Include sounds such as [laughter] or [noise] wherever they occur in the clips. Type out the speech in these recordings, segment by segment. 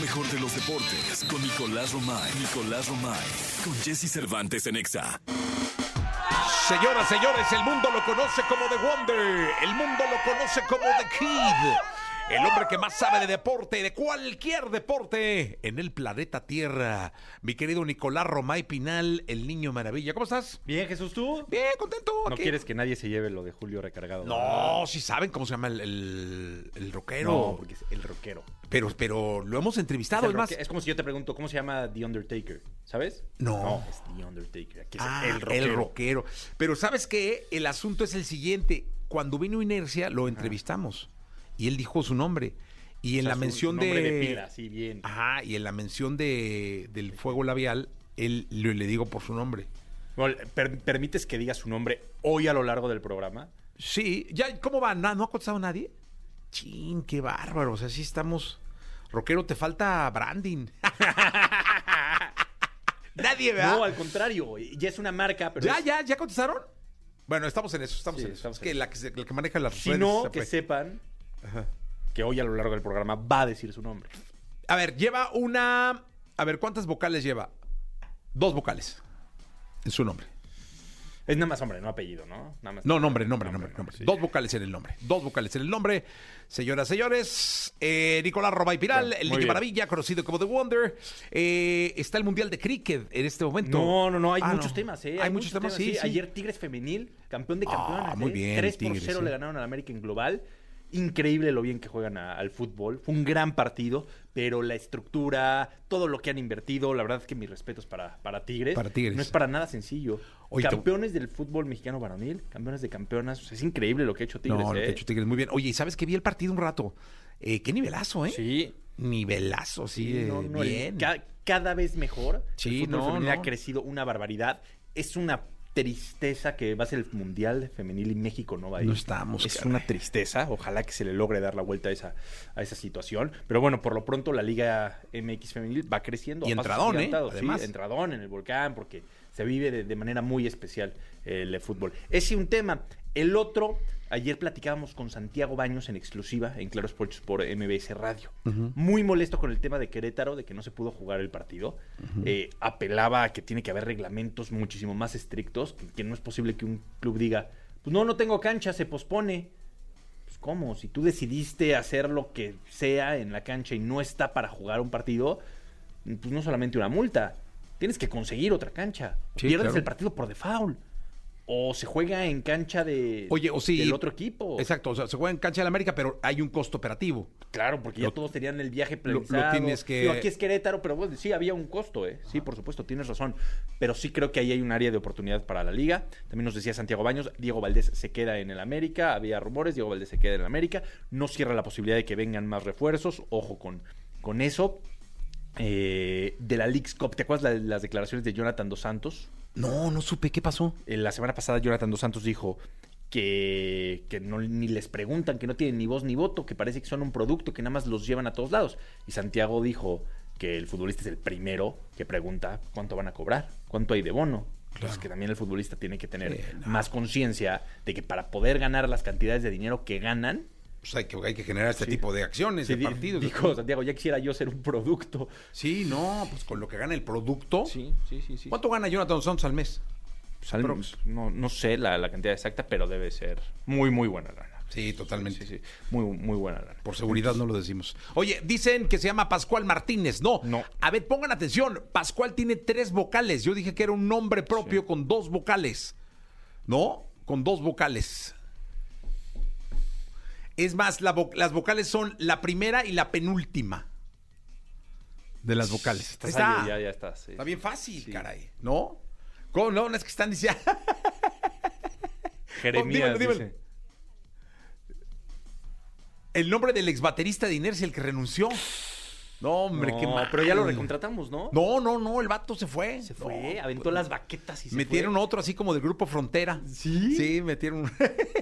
mejor de los deportes con Nicolás Romay. Nicolás Romay. Con Jesse Cervantes en Exa. Señoras, señores, el mundo lo conoce como The Wonder. El mundo lo conoce como The Kid. El hombre que más sabe de deporte, de cualquier deporte en el planeta Tierra. Mi querido Nicolás Romay Pinal, el niño maravilla. ¿Cómo estás? Bien, Jesús, ¿tú? Bien, contento. No aquí. quieres que nadie se lleve lo de Julio recargado. No, sí saben cómo se llama el, el, el rockero. No, porque es el rockero. Pero, pero lo hemos entrevistado, el es más. es como si yo te pregunto, ¿cómo se llama The Undertaker? ¿Sabes? No. es The Undertaker. Aquí es Ah, el rockero. el rockero. Pero ¿sabes qué? El asunto es el siguiente. Cuando vino Inercia, lo entrevistamos. Y él dijo su nombre. Y en O sea, la su- mención su nombre de... de pila, sí, bien. Ajá, y en la mención de, del fuego labial, él le, le digo por su nombre. Bueno, per- ¿Permites que diga su nombre hoy a lo largo del programa? Sí, ya, ¿cómo va? ¿No, no ha contestado nadie? Chin, qué bárbaro. O sea, sí estamos. Rockero, te falta branding. [laughs] nadie, ¿verdad? No, al contrario. Ya es una marca, pero ¿Ya, es- ya, ya contestaron? Bueno, estamos en eso, estamos Sí, en eso. estamos es que la que, se- la que maneja las Si redes no, que sepan Ajá. que hoy a lo largo del programa va a decir su nombre. A ver, lleva una. A ver, ¿cuántas vocales lleva? Dos vocales en su nombre. Es nada más hombre, no apellido, ¿no? Nada más No, nombre, nombre, nombre, no, nombre. sí. Dos vocales en el nombre. Dos vocales en el nombre. Señoras, señores, eh, Nicolás Robay Piral, el muy niño bien. maravilla, conocido como The Wonder. Eh, está el Mundial de Cricket en este momento. No, no, no, hay Ah, muchos temas, ¿eh? Hay, muchos temas, sí, sí. Ayer Tigres Femenil, campeón de Ah, campeonas. muy ¿eh? bien, 3 por Tigres, 0 sí. le ganaron al América en global. Increíble lo bien que juegan a- al fútbol. Fue un gran partido, pero la estructura, todo lo que han invertido, la verdad es que mis respetos para, para Tigres. Para Tigres. No es para nada sencillo. Oye, te- campeones del fútbol mexicano varonil, campeones de campeonas. o sea, es increíble lo que ha hecho Tigres. no, lo ¿eh? que ha hecho Tigres muy bien. Oye, ¿y sabes que vi el partido un rato? Eh, qué nivelazo, ¿eh? Sí. Nivelazo, sí, Sí, no, no, el- bien. ca- cada vez mejor. Sí, el fútbol no, no. ha crecido una barbaridad. Es una tristeza que va a ser el Mundial Femenil y México no va a ir. No estamos, Es caray. una tristeza. Ojalá que se le logre dar la vuelta a esa, a esa situación. Pero bueno, por lo pronto la Liga MX Femenil va creciendo. Y entradón, ¿eh? agigantados, sí, Además. entradón en el volcán, porque se vive de, de manera muy especial eh, el fútbol. Ese un tema. El otro, ayer platicábamos con Santiago Baños en exclusiva en Claro Sports por MBS Radio. Muy molesto con el tema de Querétaro, de que no se pudo jugar el partido. Eh, apelaba a que tiene que haber reglamentos muchísimo más estrictos, que no es posible que un club diga, pues no, no tengo cancha, se pospone. Pues cómo, si tú decidiste hacer lo que sea en la cancha y no está para jugar un partido, pues no solamente una multa, tienes que conseguir otra cancha. Sí, pierdes claro. el partido por default. O se juega en cancha de, Oye, o sí. del otro equipo. Exacto, o sea, se juega en cancha del América, pero hay un costo operativo. Claro, porque ya Lo- todos tenían el viaje lo planizado. tienes que- Digo, aquí es Querétaro, pero bueno, sí había un costo, ¿eh? Sí, por supuesto, tienes razón. Pero sí creo que ahí hay un área de oportunidad para la liga. También nos decía Santiago Baños, Diego Valdés se queda en el América. Había rumores, Diego Valdés se queda en el América. No cierra la posibilidad de que vengan más refuerzos. Ojo con, con eso. Eh, de la Leagues Cup, ¿te acuerdas la- las declaraciones de Jonathan Dos Santos? No, no supe, ¿qué pasó? Eh, la semana pasada Jonathan Dos Santos dijo que, que no, ni les preguntan, que no tienen ni voz ni voto, que parece que son un producto, que nada más los llevan a todos lados. Y Santiago dijo que el futbolista es el primero que pregunta cuánto van a cobrar, cuánto hay de bono. Pues que también el futbolista tiene que tener Sí, no. más conciencia de que para poder ganar las cantidades de dinero que ganan, Pues hay que, hay que generar este Sí. tipo de acciones, sí, de partidos. dijo Santiago, ya quisiera yo ser un producto. Sí, no, pues con lo que gana el producto. Sí, sí, sí, sí. ¿Cuánto gana Jonathan Santos al mes? Pues, al- no, no sé la, la cantidad exacta, pero debe ser muy, muy buena lana. Sí, totalmente. Sí, sí, muy, muy buena lana. Por seguridad no lo decimos. Oye, dicen que se llama Pascual Martínez. No. No. A ver, pongan atención. Pascual tiene tres vocales. Yo dije que era un nombre propio con dos vocales. ¿No? Con dos vocales. Es más, la vo- las vocales son la primera y la penúltima de las vocales. Estás está. ahí, ya, ya estás. sí. Está bien fácil, Sí. caray. ¿No? ¿Cómo no? No es que están diciendo. [laughs] Jeremías dímelo, dímelo. dice. El nombre del ex baterista de Inercia, el que renunció. No, hombre, qué mal. Pero ya lo recontratamos, ¿no? No, no, no, el vato se fue. Se fue, No, aventó pues, las baquetas y se Metieron fue. otro así como del grupo Frontera. ¿Sí? Sí, metieron. [laughs]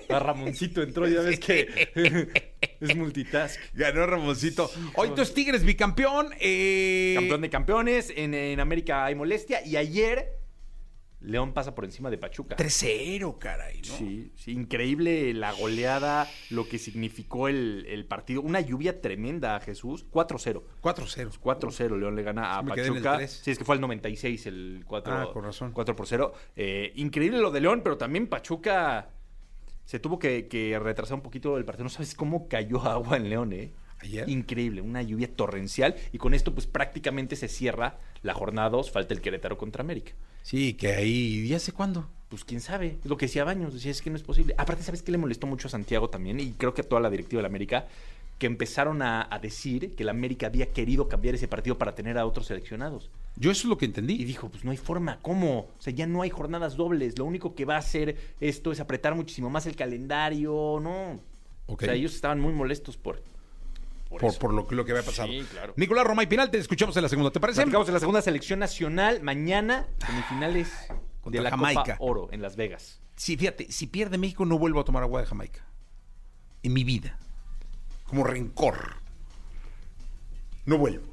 A [laughs] Ramoncito entró, ya ves que [laughs] es multitask. Ganó Ramoncito. Sí, Hoy es Tigres bicampeón. Eh... Campeón de campeones, en, en América hay molestia y ayer León pasa por encima de Pachuca. 3-0, caray, ¿no? Sí, sí, increíble la goleada, lo que significó el, el partido. Una lluvia tremenda a Jesús. 4-0. 4-0. 4-0, León le gana a Pachuca. Sí, es que fue al 96 el 4, Ah, con razón. 4 por 0. Eh, increíble lo de León, pero también Pachuca se tuvo que, que retrasar un poquito el partido. No sabes cómo cayó [laughs] agua en León, ¿eh? ¿Ayer? Increíble, una lluvia torrencial. Y con esto, pues prácticamente se cierra la jornada 2. Falta el Querétaro contra América. Sí, que ahí, ¿ya sé cuándo? Pues quién sabe, es lo que decía Baños, decía es que no es posible. Aparte, ¿sabes qué le molestó mucho a Santiago también? Y creo que a toda la directiva de la América, que empezaron a, a decir que la América había querido cambiar ese partido para tener a otros seleccionados. Yo eso es lo que Y entendí. dijo, pues no hay forma, ¿cómo? O sea, ya no hay jornadas dobles, lo único que va a hacer esto es apretar muchísimo más el calendario, ¿no? O sea, ellos estaban muy molestos por... Por, eso. por lo, que- lo que había pasado. Sí, claro. Nicolás Roma y Pinal, te escuchamos en la segunda, ¿te parece? Platicamos de la segunda selección nacional, mañana, semifinales Contra de la Jamaica. Copa Oro en Las Vegas. Sí, fíjate, si pierde México no vuelvo a tomar agua de Jamaica. En mi vida. Como rencor. No vuelvo.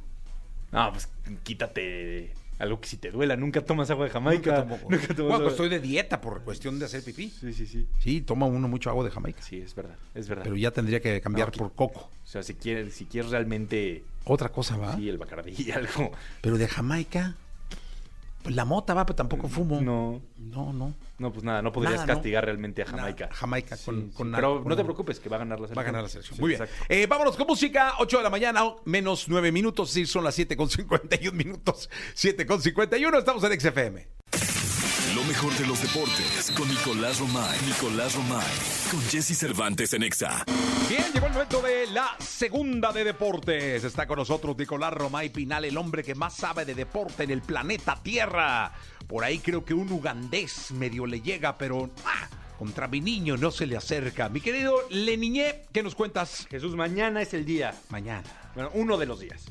No, pues quítate algo que si te duela. Nunca tomas agua de Jamaica. Nunca agua. Nunca tomas Bueno, agua. pues estoy de dieta por cuestión de hacer pipí. Sí, sí, sí. Sí, toma uno mucho agua de Jamaica. Sí, es verdad, es verdad. Pero ya tendría que cambiar No, por coco. O sea, si quieres, si quieres realmente, Otra cosa va. sí, el Bacardí, [laughs] algo. Pero de Jamaica, pues la mota va, pero tampoco fumo. No, No, no. no, pues nada, no podrías Nada, ¿no? castigar realmente a Jamaica. Nada, Jamaica con- Sí, con sí. nada, Pero con no te preocupes, que va a ganar la selección. Va a ganar la selección. Sí, Muy bien. Eh, vámonos con música. 8 de la mañana, menos 9 minutos. Sí, son las 7 con 51 minutos. 7 con 51. Estamos en XFM. Lo mejor de los deportes con Nicolás Romay. Nicolás Romay. Con Jesse Cervantes en Exa. Bien, llegó el momento de la segunda de deportes. Está con nosotros Nicolás Romay Pinal, el hombre que más sabe de deporte en el planeta Tierra. Por ahí creo que un ugandés medio le llega, pero ah, contra mi niño no se le acerca. Mi querido Leniñé, ¿qué nos cuentas? Jesús, mañana es el día. Mañana. Bueno, uno de los días.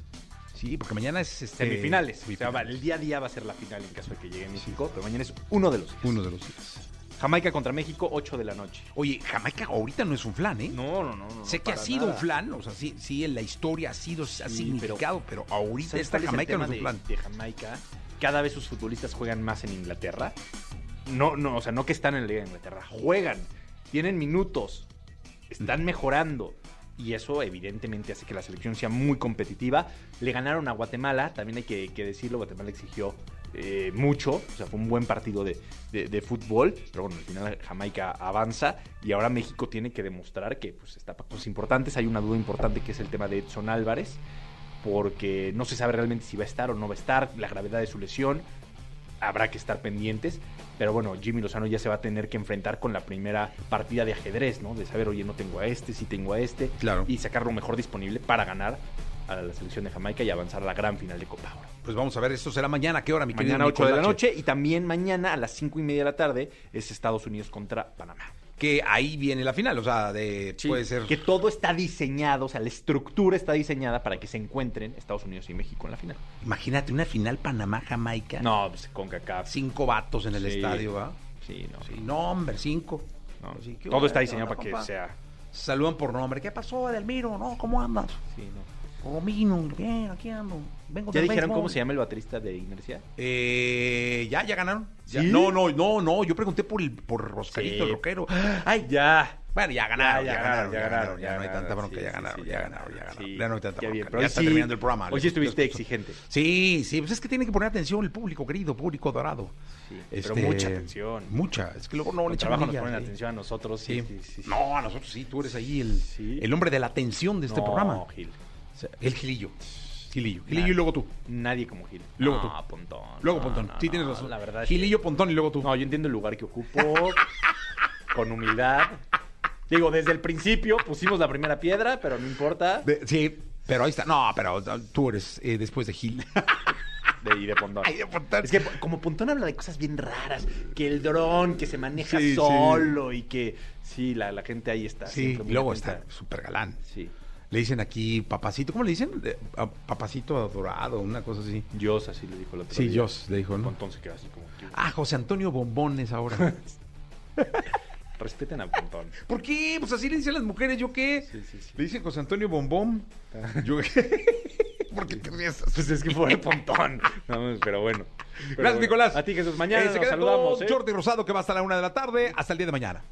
Sí, porque mañana es este, Semifinales. O sea, semifinales. va, el día a día va a ser la final en caso de que llegue México, pero mañana es uno de los días. Uno de los días. Jamaica contra México, 8 de la noche. Oye, Jamaica ahorita no es un flan, ¿eh? No, no, no. no sé que ha sido nada. un flan, o sea, sí, sí, en la historia ha sido, ha Sí, significado, pero, ahorita ¿Sabes esta es Jamaica no es un de- flan. De, Jamaica, cada vez sus futbolistas juegan más en Inglaterra. No, no, o sea, no que están en la Liga de Inglaterra, juegan, tienen minutos, están mejorando. Y eso evidentemente hace que la selección sea muy competitiva. Le ganaron a Guatemala, también hay que, decirlo, Guatemala exigió eh, mucho, o sea, fue un buen partido de, fútbol, pero bueno, al final Jamaica avanza y ahora México tiene que demostrar que pues, está para cosas importantes. Hay una duda importante que es el tema de Edson Álvarez, porque no se sabe realmente si va a estar o no va a estar, la gravedad de su lesión, habrá que estar pendientes. Pero bueno, Jimmy Lozano ya se va a tener que enfrentar con la primera partida de ajedrez, ¿no? De saber, oye, no tengo a este, sí tengo a este. Claro. Y sacar lo mejor disponible para ganar a la selección de Jamaica y avanzar a la gran final de Copa Oro. Pues vamos a ver, esto será mañana. ¿A qué hora, mi querido Mañana 8 de la noche y también mañana a las 5 y media de la tarde es Estados Unidos contra Panamá. Que ahí viene la final, o sea, de, puede ser... Que todo está diseñado, o sea, la estructura está diseñada para que se encuentren Estados Unidos y México en la final. Imagínate, una final Panamá-Jamaica. No, pues con CACAF. Cinco vatos en el Sí. estadio, ¿va? Sí, no. Sí, no, hombre, cinco. no. Así que, todo bueno, está diseñado para que sea. Saludan por nombre. ¿Qué pasó, Edelmiro? No, ¿cómo andas? Sí, no. Romino, bien, aquí ando. Vengo ¿Ya dijeron béisbol. cómo se llama el baterista de Inercia? Eh, ya, ya ganaron. No, no, no, no. Yo pregunté por el por Roscarito, Sí. el rockero. ¡Ay, ya! Bueno, ya ganaron, Ya, ya, ya ganaron, ganaron, ya ganaron, ya no hay tanta ganaron, bronca, sí, ya ganaron, sí, ya ganaron, ya ganaron, sí. Ya no hay tanta bien, bronca. Ya está sí- terminando el programa. Hoy sí estuviste exigente. Sí, sí, pues es que tiene que poner atención el público querido, público dorado. Sí, Este, pero mucha atención. Mucha, es que luego no le trabajo nos ponen sí. atención a nosotros. Sí. No, a nosotros sí, tú eres ahí el hombre de la atención de este No, programa. Gil. El Gilillo. Gilillo. Gilillo y luego tú. Nadie como Gil. Luego no, tú. Pontón. Luego No, Pontón. no, sí, tienes razón. La verdad. Gilillo, que- Pontón y luego tú. No, yo entiendo el lugar que ocupo. [laughs] con humildad. Digo, desde el principio pusimos la primera piedra, pero no importa. De- sí, pero ahí está. No, pero tú eres eh, después de Gil. De, y de Pontón. Ay, de Pontón. Es que como Pontón habla de cosas bien raras, que el dron, que se maneja Sí, sí. solo y que sí, la, la gente ahí está. Sí, y luego atenta. está súper galán. Sí. Le dicen aquí papacito, ¿cómo le dicen? A- papacito adorado, una cosa así. Dios así le dijo el otro Sí, día. Jos le dijo, ¿no? Pontón se queda así como que... Ah, José Antonio Bombones ahora. [laughs] Respeten a Pontón. ¿Por qué? Pues así le dicen las mujeres, ¿yo qué? Sí, sí, sí. Le dicen José Antonio Bombón. Yo [laughs] ¿Por qué te ríes? Pues es que fue el Pontón. No, pero bueno. Gracias, Nicolás. A ti, Jesús. Mañana Eh, se nos saludamos. con ¿eh? Jordi Rosado, que va hasta la una de la tarde. Hasta el día de mañana.